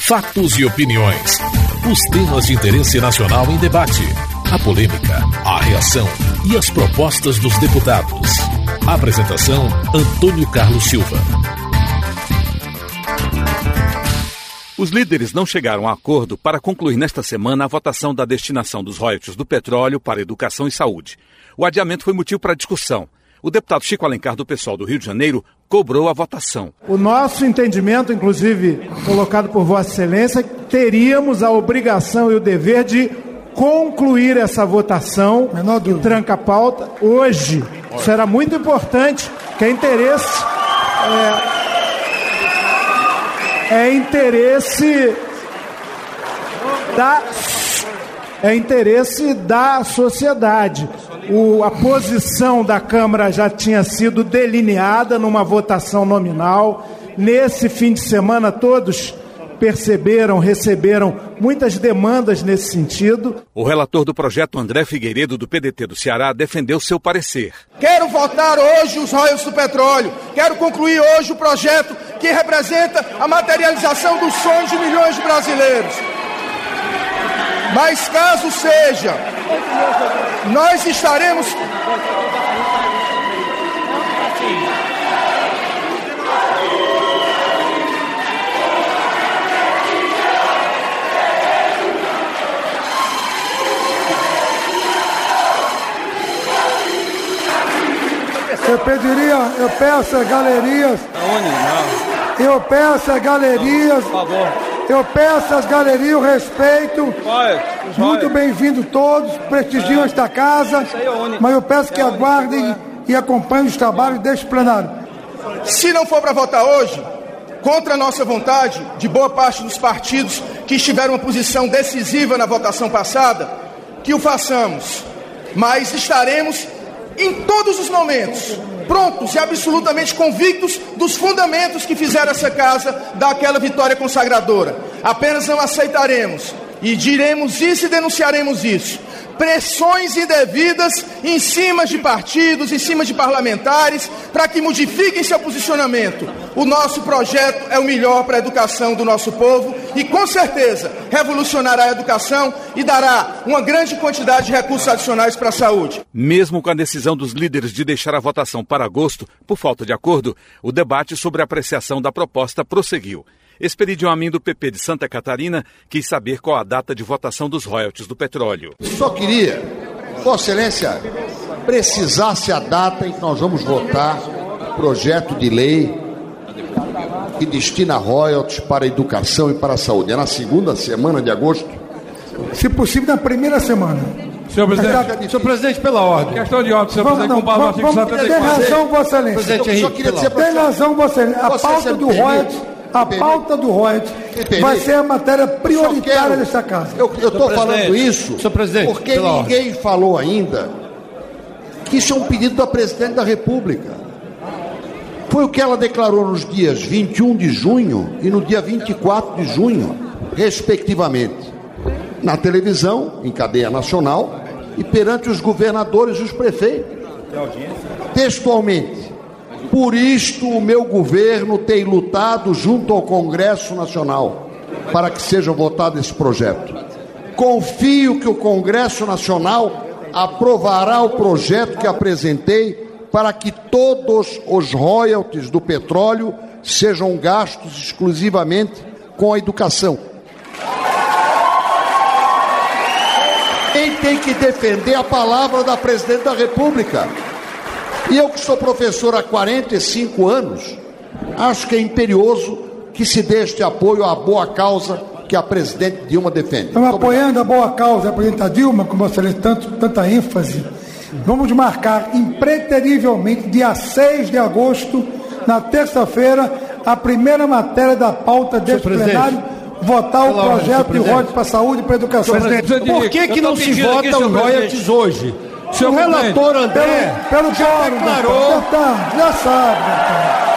Fatos e opiniões. Os temas de interesse nacional em debate. A polêmica, a reação e as propostas dos deputados. Apresentação: Antônio Carlos Silva. Os líderes não chegaram a acordo para concluir nesta semana a votação da destinação dos royalties do petróleo para educação e saúde. O adiamento foi motivo para discussão. O deputado Chico Alencar, do pessoal do Rio de Janeiro, cobrou a votação. O nosso entendimento, inclusive colocado por Vossa Excelência, teríamos a obrigação e o dever de concluir essa votação que tranca a pauta hoje. Isso era muito importante, que é interesse. É, é interesse da é interesse da sociedade. O, a posição da Câmara já tinha sido delineada numa votação nominal. Nesse fim de semana, todos perceberam, receberam muitas demandas nesse sentido. O relator do projeto, André Figueiredo, do PDT do Ceará, defendeu seu parecer. Quero votar hoje os royalties do petróleo. Quero concluir hoje o projeto que representa a materialização dos sonhos de milhões de brasileiros. Mas caso seja, nós estaremos. Eu pediria, eu peço às galerias. Eu peço às galerias. Por favor. Eu peço às galerias o respeito. Muito bem-vindo todos, prestigiam esta casa. Mas eu peço que aguardem e acompanhem os trabalhos deste plenário. Se não for para votar hoje, contra a nossa vontade, de boa parte dos partidos que estiveram uma posição decisiva na votação passada, que o façamos. Mas estaremos em todos os momentos, prontos e absolutamente convictos dos fundamentos que fizeram essa casa dar aquela vitória consagradora. Apenas não aceitaremos e diremos isso e denunciaremos isso. Pressões indevidas em cima de partidos, em cima de parlamentares, para que modifiquem seu posicionamento. O nosso projeto é o melhor para a educação do nosso povo e, com certeza, revolucionará a educação e dará uma grande quantidade de recursos adicionais para a saúde. Mesmo com a decisão dos líderes de deixar a votação para agosto, por falta de acordo, o debate sobre a apreciação da proposta prosseguiu. Expedidiu a mim do PP de Santa Catarina quis saber qual a data de votação dos royalties do petróleo. Só queria, Vossa Excelência, precisasse a data em que nós vamos votar o projeto de lei que destina royalties para a educação e para a saúde. É na segunda semana de agosto? Se possível, na primeira semana. Senhor presidente, senhor presidente, pela ordem. Questão de ordem, senhor Vamos, presidente, não, com base no artigo tem 74. razão, Vossa Excelência. Presidente Eu só Henrique, queria dizer. Tem razão, Vossa Excelência. A pauta do royalties, a pauta do royalties vai ser a matéria prioritária quero- desta casa. Eu estou falando isso senhor presidente, porque ninguém falou ainda que isso é um pedido da presidente da República. Foi o que ela declarou nos dias 21 de junho e no dia 24 de junho, respectivamente, na televisão, em cadeia nacional, e perante os governadores e os prefeitos. Textualmente, por isto o meu governo tem lutado junto ao Congresso Nacional para que seja votado esse projeto. Confio que o Congresso Nacional aprovará o projeto que apresentei para que todos os royalties do petróleo sejam gastos exclusivamente com a educação. Quem tem que defender a palavra da presidente da República? E eu que sou professor há 45 anos, acho que é imperioso que se dê este apoio à boa causa que a presidente Dilma defende. Estamos apoiando a boa causa da presidenta Dilma, com Vossa Excelência, tanto, tanta ênfase. Vamos marcar impreterivelmente, dia 6 de agosto, na terça-feira, a primeira matéria da pauta deste plenário, votar o pela ordem, projeto de royalties para a saúde e para a educação. Por que, que não se vota os royalties hoje? O Senhor relator André, pelo, pelo já quórum, declarou. deputado, já sabe, deputado.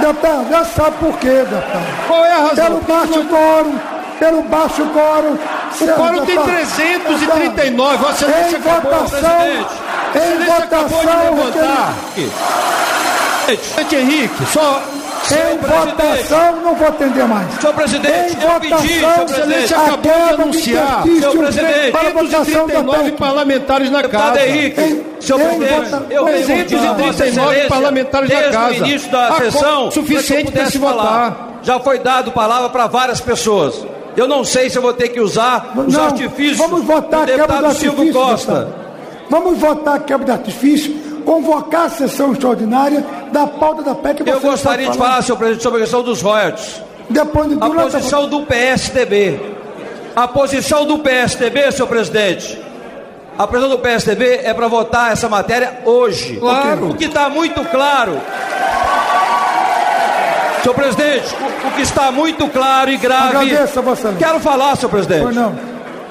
Deputado, já sabe por quê, deputado. Qual é a razão? Pelo baixo quórum, pelo baixo quórum. O quórum tem 339, Vossa Excelência acabou, votação, presidente. Em Excelência acabou de votação, levantar. Presidente Henrique, só em votação, não vou atender mais. Senhor presidente, em eu pedi, senhor presidente, acabou de anunciar, senhor presidente, para a votação da 539 PEC. parlamentares na casa. Henrique, Senhor em presidente, vota- eu em tenho votação. 239 parlamentares na desde casa. o início da A sessão, suficiente para se pudesse falar. votar. Já foi dado palavra para várias pessoas. Eu não sei se eu vou ter que usar os Não, artifícios vamos votar do do deputado Silvio. Costa. Vamos votar a quebra de artifício, convocar a sessão extraordinária da pauta da PEC. Eu você gostaria de falar, senhor presidente, sobre a questão dos royalties. Depois de A posição do PSDB. A posição do PSDB, senhor presidente. A posição do PSDB é para votar essa matéria hoje. Claro. O que está muito claro. Senhor presidente, o, o que está muito claro e grave. Agradeço a Excelência. Quero falar, senhor presidente. Pois não.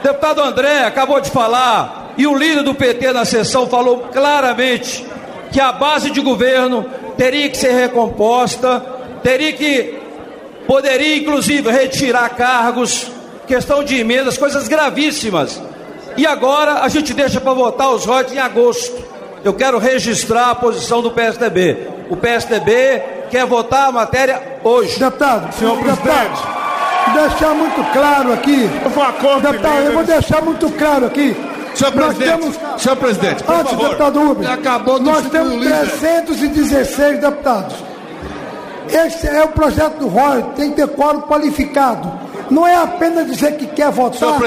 Deputado André acabou de falar, e o líder do PT na sessão falou claramente que a base de governo teria que ser recomposta, teria que, poderia inclusive retirar cargos, questão de emendas, coisas gravíssimas. E agora a gente deixa para votar os royalties em agosto. Eu quero registrar a posição do PSDB. O PSDB quer votar a matéria hoje. Deputado, Senhor deputado, deixar muito claro aqui. Deputado, eu vou deixar muito claro aqui. Senhor presidente, temos- senhor presidente, por Antes, favor. deputado Rubens, Acabou de nós temos o líder. 316 deputados. Esse é o projeto do Roy, tem que ter quórum qualificado. Não é apenas dizer que quer votar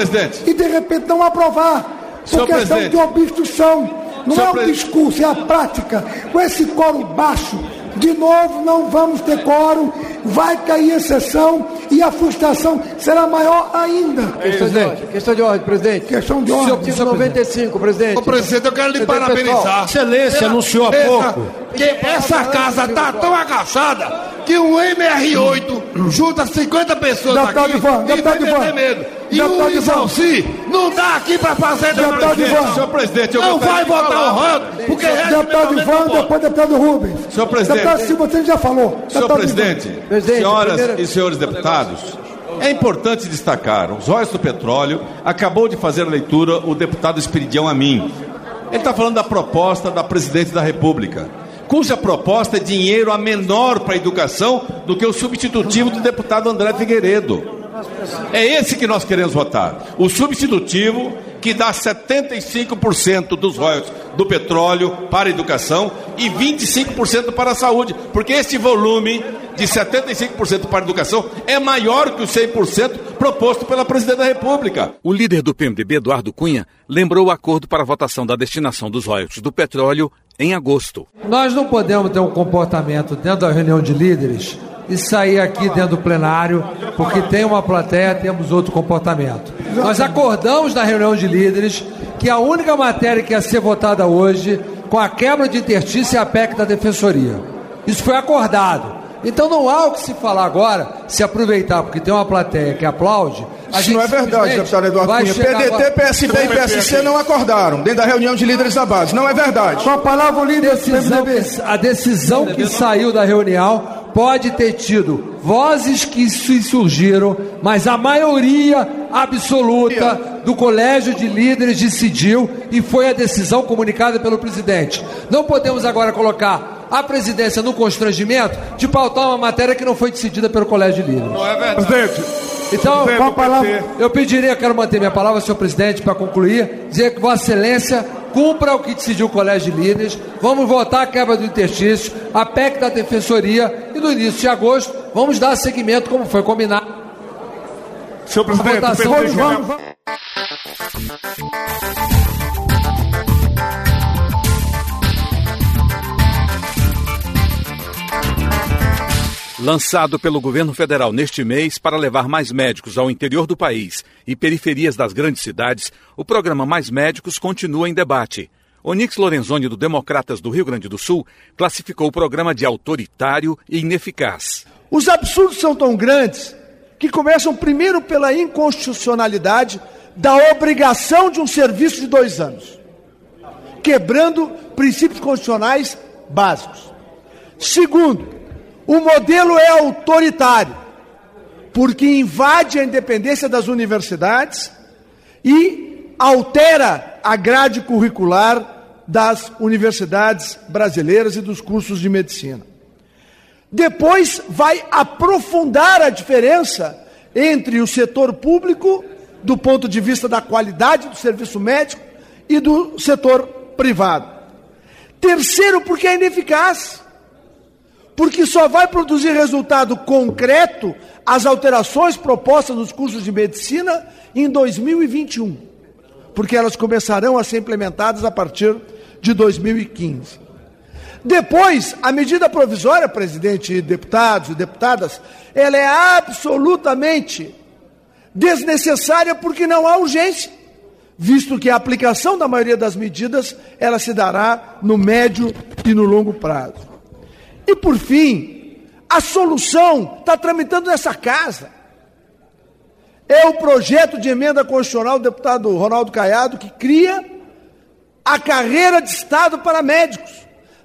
e de repente não aprovar. Por Senhor questão presidente. de obstrução. Não Senhor é o discurso, é a prática. Com esse quórum baixo, de novo não vamos ter quórum, vai cair a sessão e a frustração será maior ainda. Questão de ordem, questão de ordem, presidente. Questão de ordem. artigo 95, presidente. Ô, presidente, eu quero lhe Presidente, parabenizar. Excelência anunciou há pouco. Que essa casa tá tão agachada que um MR8 junta 50 pessoas Deputado aqui Ivan, e deputado vai meter E Deputado o Ivan. Isalci não dá aqui pra fazer Deputado Ivan. Senhor presidente, eu não tá de de votar o royalties, porque Deputado regimentalmente Ivan, depois deputado Rubens. Senhor presidente. Deputado Silva, você já falou. Senhor Deputado presidente, senhoras e senhores deputados, é importante destacar, os royalties do petróleo, acabou de fazer a leitura o deputado Espiridião Amin. Ele está falando da proposta da presidente da República, cuja proposta é dinheiro a menor para a educação do que o substitutivo do deputado André Figueiredo. É esse que nós queremos votar. O substitutivo que dá 75% dos royalties do petróleo para a educação e 25% para a saúde, porque esse volume de 75% para a educação é maior que o 100% proposto pela presidente da República. O líder do PMDB, Eduardo Cunha, lembrou o acordo para a votação da destinação dos royalties do petróleo em agosto. Nós não podemos ter um comportamento dentro da reunião de líderes e sair aqui dentro do plenário, porque tem uma plateia, temos outro comportamento. Nós acordamos na reunião de líderes que a única matéria que ia ser votada hoje, com a quebra de interstício, é a PEC da Defensoria. Isso foi acordado. Então não há o que se falar agora, se aproveitar, porque tem uma plateia que aplaude. a Isso gente não é verdade, deputado Eduardo vai Cunha. PDT, agora- PSB e PSC não acordaram dentro da reunião de líderes da base. Não é verdade. Com a palavra, o líder decisão a decisão que saiu da reunião pode ter tido vozes que se surgiram, mas a maioria absoluta do colégio de líderes decidiu e foi a decisão comunicada pelo presidente. Não podemos agora colocar a presidência no constrangimento de pautar uma matéria que não foi decidida pelo colégio de líderes. Presidente, Então, Com a palavra, eu pediria, quero manter minha palavra, senhor presidente, para concluir, dizer que Vossa Excelência cumpra o que decidiu o Colégio de Líderes. Vamos votar a quebra do interstício, a PEC da Defensoria e no início de agosto vamos dar seguimento, como foi combinado. senhor presidente, votação quer- vamos, vamos. Lançado pelo governo federal neste mês para levar mais médicos ao interior do país e periferias das grandes cidades, o programa Mais Médicos continua em debate. Onix Lorenzoni, do Democratas do Rio Grande do Sul, classificou o programa de autoritário e ineficaz. Os absurdos são tão grandes que começam primeiro pela inconstitucionalidade da obrigação de um serviço de dois anos, quebrando princípios constitucionais básicos. Segundo, o modelo é autoritário, porque invade a independência das universidades e altera a grade curricular das universidades brasileiras e dos cursos de medicina. Depois vai aprofundar a diferença entre o setor público, do ponto de vista da qualidade do serviço médico, e do setor privado. Terceiro, porque é ineficaz. Porque só vai produzir resultado concreto as alterações propostas nos cursos de medicina em 2021. Porque elas começarão a ser implementadas a partir de 2015. Depois, a medida provisória, presidente deputados e deputadas, ela é absolutamente desnecessária porque não há urgência visto que a aplicação da maioria das medidas ela se dará no médio e no longo prazo. E por fim, a solução está tramitando nessa casa. É o projeto de emenda constitucional do deputado Ronaldo Caiado que cria a carreira de Estado para médicos.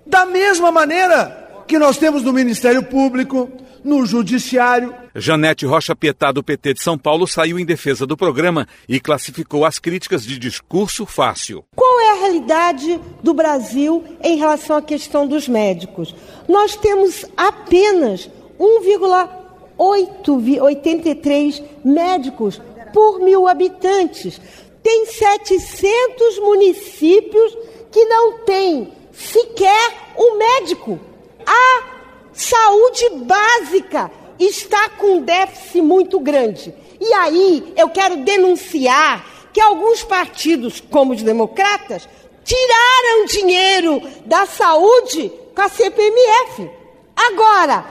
Da mesma maneira que nós temos no Ministério Público, no Judiciário. Janete Rocha Pietá, do PT de São Paulo, saiu em defesa do programa e classificou as críticas de discurso fácil. Qual é a realidade do Brasil em relação à questão dos médicos? Nós temos apenas 1,83 médicos por mil habitantes. Tem 700 municípios que não têm sequer um médico. A Saúde básica está com um déficit muito grande. E aí eu quero denunciar que alguns partidos, como os democratas, tiraram dinheiro da saúde com a CPMF. Agora,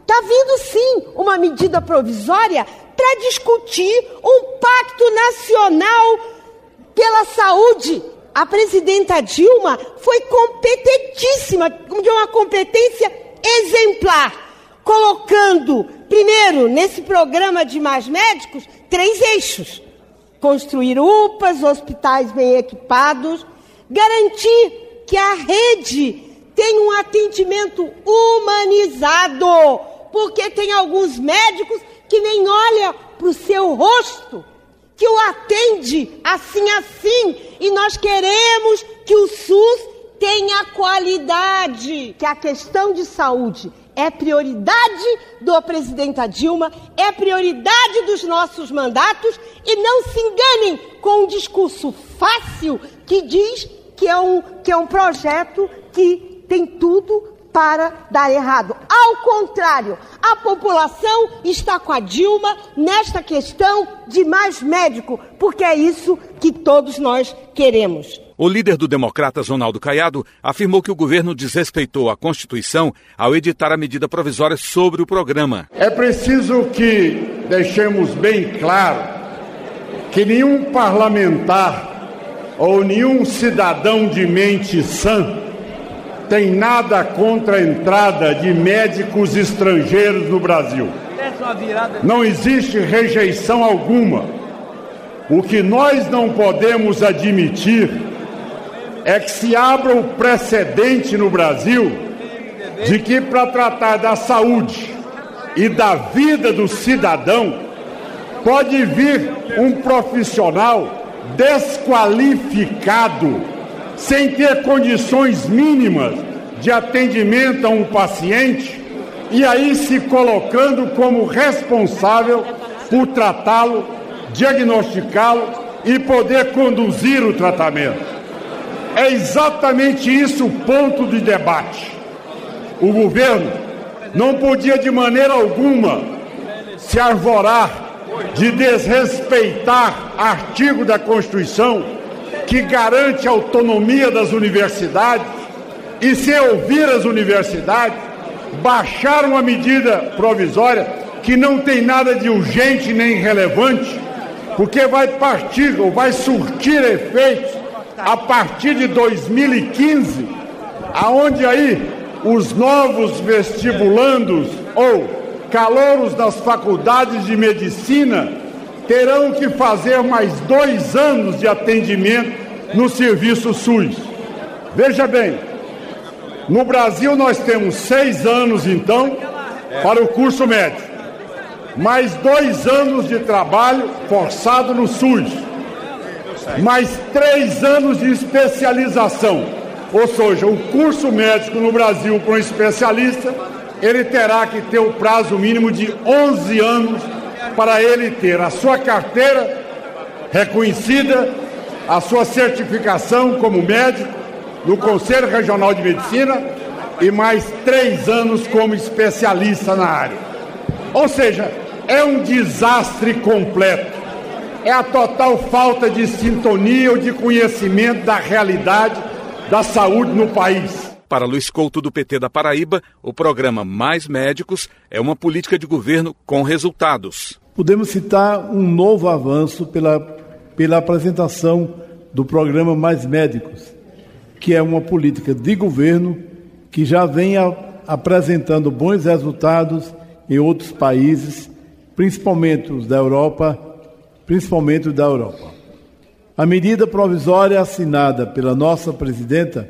está vindo sim uma medida provisória para discutir um pacto nacional pela saúde. A presidenta Dilma foi competentíssima, de uma competência exemplar, colocando, primeiro, nesse programa de mais médicos, três eixos: construir UPAs, hospitais bem equipados, garantir que a rede tenha um atendimento humanizado, porque tem alguns médicos que nem olham para o seu rosto, que o atende assim assim, e nós queremos que o SUS tenha qualidade, que a questão de saúde é prioridade do presidente Dilma, é prioridade dos nossos mandatos e não se enganem com um discurso fácil que diz que é um, que é um projeto que tem tudo para dar errado. Ao contrário, a população está com a Dilma nesta questão de mais médico, porque é isso que todos nós queremos. O líder do Democratas, Ronaldo Caiado, afirmou que o governo desrespeitou a Constituição ao editar a medida provisória sobre o programa. É preciso que deixemos bem claro que nenhum parlamentar ou nenhum cidadão de mente sã tem nada contra a entrada de médicos estrangeiros no Brasil. Não existe rejeição alguma. O que nós não podemos admitir é que se abra o precedente no Brasil de que, para tratar da saúde e da vida do cidadão, pode vir um profissional desqualificado sem ter condições mínimas de atendimento a um paciente e aí se colocando como responsável por tratá-lo, diagnosticá-lo e poder conduzir o tratamento. É exatamente isso o ponto de debate. O governo não podia de maneira alguma se arvorar de desrespeitar artigo da Constituição que garante a autonomia das universidades e, sem ouvir as universidades, baixar uma medida provisória que não tem nada de urgente nem relevante, porque vai partir ou vai surtir efeitos a partir de 2015, aonde aí os novos vestibulandos ou calouros das faculdades de medicina terão que fazer mais dois anos de atendimento no serviço SUS. Veja bem, no Brasil nós temos seis anos, então, para o curso médio, mais dois anos de trabalho forçado no SUS, mais três anos de especialização. Ou seja, o curso médico no Brasil para um especialista ele terá que ter o prazo mínimo de 11 anos para ele ter a sua carteira reconhecida, a sua certificação como médico no Conselho Regional de Medicina e mais três anos como especialista na área. Ou seja, é um desastre completo. É a total falta de sintonia ou de conhecimento da realidade da saúde no país. Para Luiz Couto do PT da Paraíba, o programa Mais Médicos é uma política de governo com resultados. Podemos citar um novo avanço pela, pela apresentação do programa Mais Médicos, que é uma política de governo que já vem a, apresentando bons resultados em outros países, principalmente os da Europa, principalmente da Europa. A medida provisória assinada pela nossa presidenta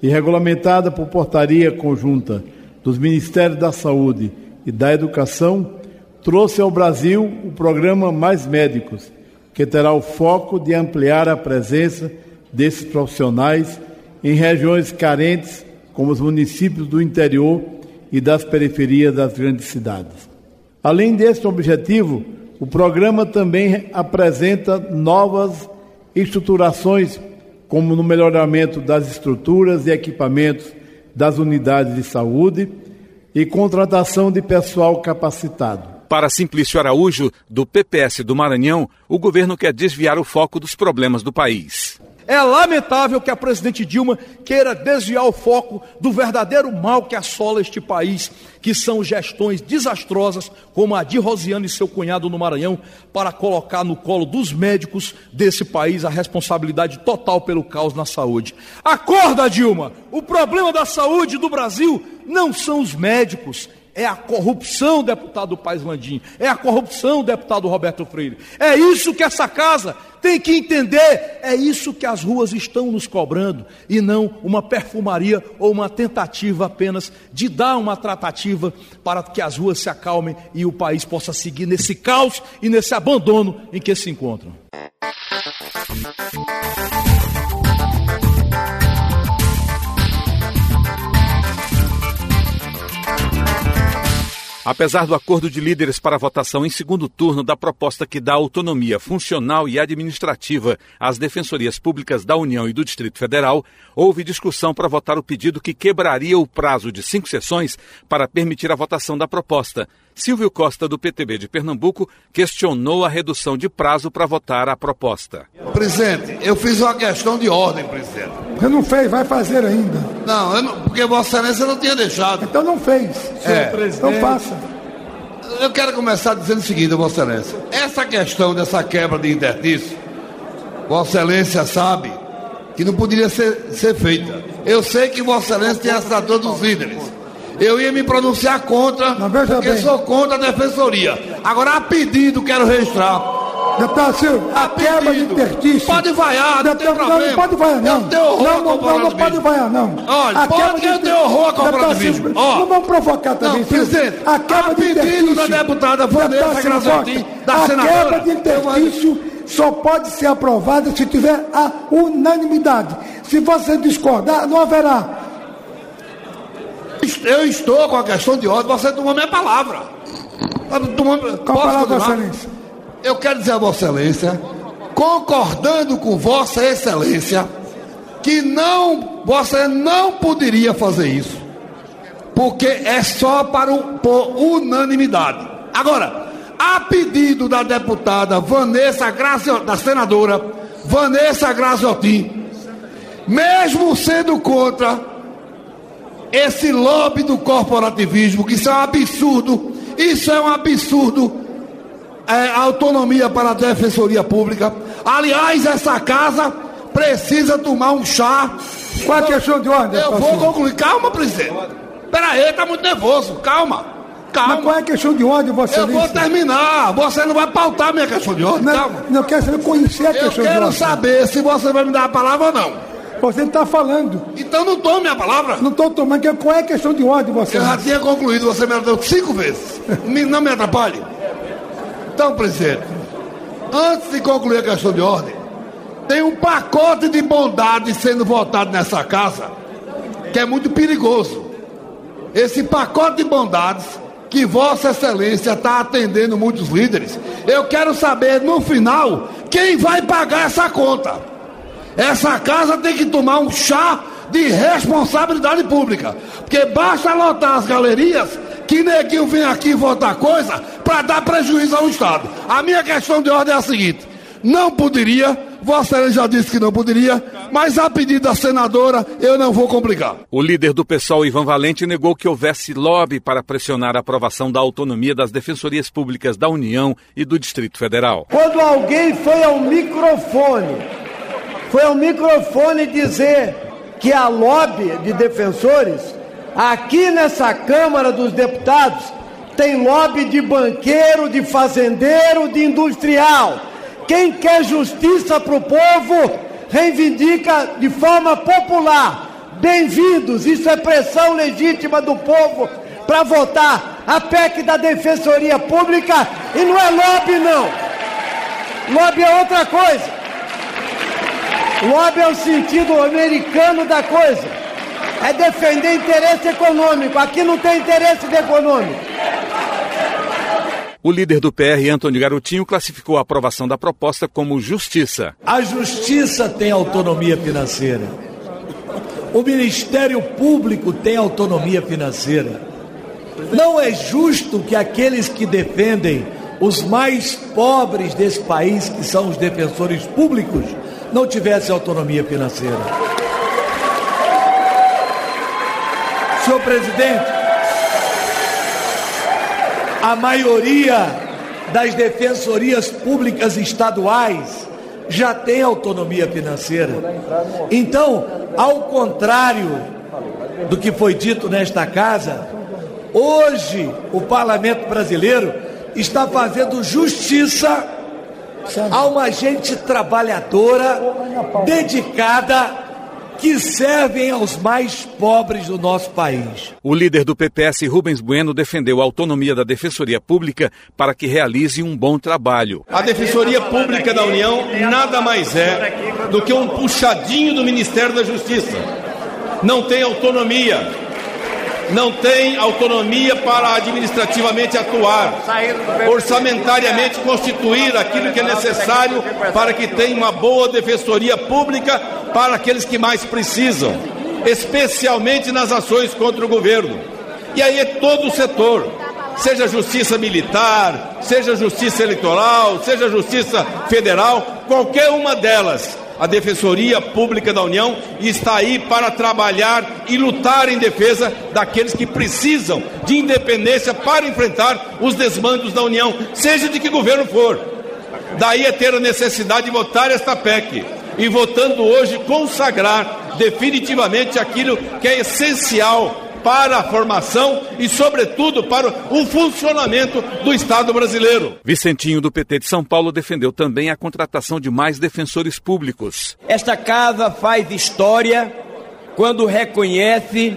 e regulamentada por portaria conjunta dos Ministérios da Saúde e da Educação trouxe ao Brasil o programa Mais Médicos, que terá o foco de ampliar a presença desses profissionais em regiões carentes como os municípios do interior e das periferias das grandes cidades. Além deste objetivo, o programa também apresenta novas estruturações, como no melhoramento das estruturas e equipamentos das unidades de saúde e contratação de pessoal capacitado. Para Simplício Araújo, do PPS do Maranhão, o governo quer desviar o foco dos problemas do país. É lamentável que a presidente Dilma queira desviar o foco do verdadeiro mal que assola este país, que são gestões desastrosas, como a de Rosiane e seu cunhado no Maranhão, para colocar no colo dos médicos desse país a responsabilidade total pelo caos na saúde. Acorda, Dilma! O problema da saúde do Brasil não são os médicos, é a corrupção, deputado Paes Landim, é a corrupção, deputado Roberto Freire. É isso que essa casa tem que entender, é isso que as ruas estão nos cobrando, e não uma perfumaria ou uma tentativa apenas de dar uma tratativa para que as ruas se acalmem e o país possa seguir nesse caos e nesse abandono em que se encontram. Apesar do acordo de líderes para a votação em segundo turno da proposta que dá autonomia funcional e administrativa às defensorias públicas da União e do Distrito Federal, houve discussão para votar o pedido que quebraria o prazo de cinco sessões para permitir a votação da proposta. Silvio Costa, do PTB de Pernambuco, questionou a redução de prazo para votar a proposta. Presidente, eu fiz uma questão de ordem, presidente. Você não fez, vai fazer ainda. Não, não porque Vossa Excelência não tinha deixado. Então não fez. É. Então faça. Eu quero começar dizendo o seguinte, Vossa Excelência. Essa questão dessa quebra de interstício, Vossa Excelência sabe que não poderia ser, ser feita. Eu sei que Vossa Excelência tem a assinatura dos líderes eu ia me pronunciar contra, porque bem. sou contra a defensoria. Agora, a pedido, quero registrar. Deputado Silvio, a, quebra de interstício. Pode vaiar, não tem problema. Não, não pode vaiar, não. Eu tenho horror não, não, não, não pode vaiar, não. Olha, a pode que eu tenho horror a cooperativismo. Oh. Não vamos provocar também, não, presidente, a quebra de interstício. da deputada Vanessa Grazotti, da a senadora. A quebra de interstício só pode ser aprovada se tiver a unanimidade. Se você discordar, não haverá eu estou com a questão de ordem, você tomou minha palavra. Tá tomando, Qual posso palavra, Vossa Excelência? Eu quero dizer a Vossa Excelência, concordando com Vossa Excelência, que não, você não poderia fazer isso, porque é só para o, por unanimidade. Agora, a pedido da deputada Vanessa Gracio, da senadora Vanessa Graziotin, mesmo sendo contra esse lobby do corporativismo, que isso é um absurdo, isso é um absurdo. É, autonomia para a defensoria pública. Aliás, essa casa precisa tomar um chá. Qual a questão de ordem? Eu vou concluir. Calma, presidente. Peraí, tá muito nervoso. Calma. Calma. Mas qual é a questão de ordem, você Eu vou terminar. Você não vai pautar minha questão de ordem. Não, Calma. Não quero saber conhecer a questão de ordem. Eu quero saber se você vai me dar a palavra ou não. Você está falando. Então não tome minha palavra. Não estou tomando. Qual é a questão de ordem, você? Eu já tinha concluído, você me deu cinco vezes. não me atrapalhe. Então, presidente, antes de concluir a questão de ordem, tem um pacote de bondade sendo votado nessa casa que é muito perigoso. esse pacote de bondades que Vossa Excelência está atendendo muitos líderes, eu quero saber no final quem vai pagar essa conta. Essa casa tem que tomar um chá de responsabilidade pública, porque basta lotar as galerias que neguinho vem aqui votar coisa para dar prejuízo ao Estado. A minha questão de ordem é a seguinte: não poderia, Vossa já disse que não poderia, mas a pedido da senadora eu não vou complicar. O líder do PSOL, Ivan Valente, negou que houvesse lobby para pressionar a aprovação da autonomia das defensorias públicas da União e do Distrito Federal. Quando alguém foi ao microfone, foi ao microfone dizer que a lobby de defensores Aqui nessa Câmara dos Deputados tem lobby de banqueiro, de fazendeiro, de industrial. Quem quer justiça para o povo reivindica de forma popular. Bem-vindos, isso é pressão legítima do povo para votar a PEC da Defensoria Pública e não é lobby, não. Lobby é outra coisa. Lobby é o sentido americano da coisa é defender interesse econômico. Aqui não tem interesse econômico. O líder do PR, Antônio Garotinho, classificou a aprovação da proposta como justiça. A justiça tem autonomia financeira. O Ministério Público tem autonomia financeira. Não é justo que aqueles que defendem os mais pobres desse país, que são os defensores públicos, não tivessem autonomia financeira. Senhor presidente, a maioria das defensorias públicas estaduais já tem autonomia financeira. Então, ao contrário do que foi dito nesta casa, hoje o parlamento brasileiro está fazendo justiça a uma gente trabalhadora, dedicada que servem aos mais pobres do nosso país. O líder do PPS, Rubens Bueno, defendeu a autonomia da Defensoria Pública para que realize um bom trabalho. A Defensoria Pública da União nada mais é do que um puxadinho do Ministério da Justiça. Não tem autonomia não tem autonomia para administrativamente atuar, orçamentariamente constituir aquilo que é necessário para que tenha uma boa defensoria pública para aqueles que mais precisam, especialmente nas ações contra o governo. E aí é todo o setor, seja justiça militar, seja justiça eleitoral, seja justiça federal, qualquer uma delas a Defensoria Pública da União está aí para trabalhar e lutar em defesa daqueles que precisam de independência para enfrentar os desmandos da União, seja de que governo for. Daí é ter a necessidade de votar esta PEC e votando hoje consagrar definitivamente aquilo que é essencial para a formação e, sobretudo, para o funcionamento do Estado brasileiro. Vicentinho, do PT de São Paulo, defendeu também a contratação de mais defensores públicos. Esta casa faz história quando reconhece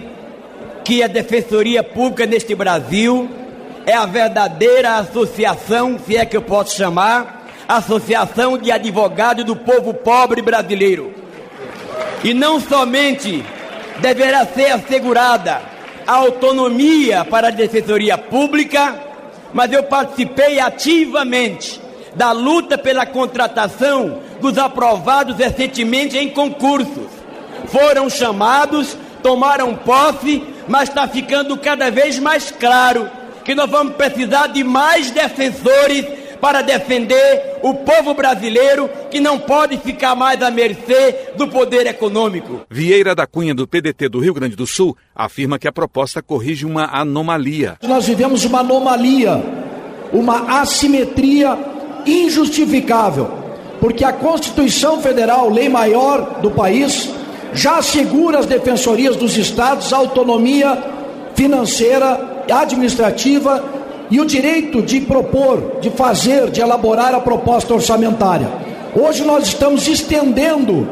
que a Defensoria Pública neste Brasil é a verdadeira associação, se é que eu posso chamar, associação de advogados do povo pobre brasileiro. E não somente deverá ser assegurada autonomia para a defensoria pública, mas eu participei ativamente da luta pela contratação dos aprovados recentemente em concursos. Foram chamados, tomaram posse, mas está ficando cada vez mais claro que nós vamos precisar de mais defensores para defender o povo brasileiro que não pode ficar mais à mercê do poder econômico. Vieira da Cunha, do PDT do Rio Grande do Sul, afirma que a proposta corrige uma anomalia. Nós vivemos uma anomalia, uma assimetria injustificável, porque a Constituição Federal, lei maior do país, já assegura às defensorias dos estados autonomia financeira, administrativa e o direito de propor, de fazer, de elaborar a proposta orçamentária. Hoje nós estamos estendendo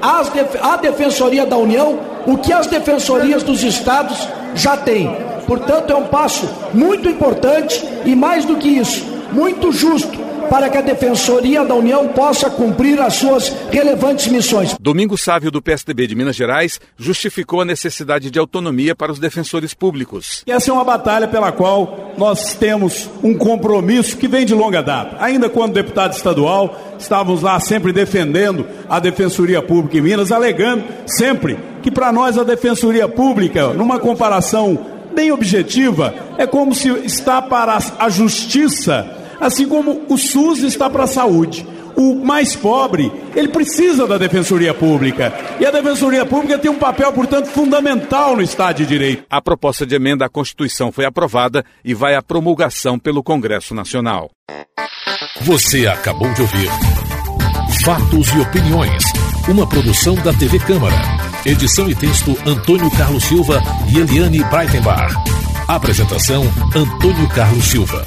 à Defensoria da União o que as defensorias dos estados já têm. Portanto, é um passo muito importante e, mais do que isso, muito justo para que a Defensoria da União possa cumprir as suas relevantes missões. Domingo Sávio, do PSDB de Minas Gerais, justificou a necessidade de autonomia para os defensores públicos. Essa é uma batalha pela qual nós temos um compromisso que vem de longa data. Ainda quando deputado estadual, estávamos lá sempre defendendo a Defensoria Pública em Minas, alegando sempre que para nós a Defensoria Pública, numa comparação bem objetiva, é como se está para a justiça, assim como o SUS está para a saúde. O mais pobre, ele precisa da Defensoria Pública. E a Defensoria Pública tem um papel, portanto, fundamental no Estado de Direito. A proposta de emenda à Constituição foi aprovada e vai à promulgação pelo Congresso Nacional. Você acabou de ouvir Fatos e Opiniões, uma produção da TV Câmara. Edição e texto Antônio Carlos Silva e Eliane Breitenbach. Apresentação Antônio Carlos Silva.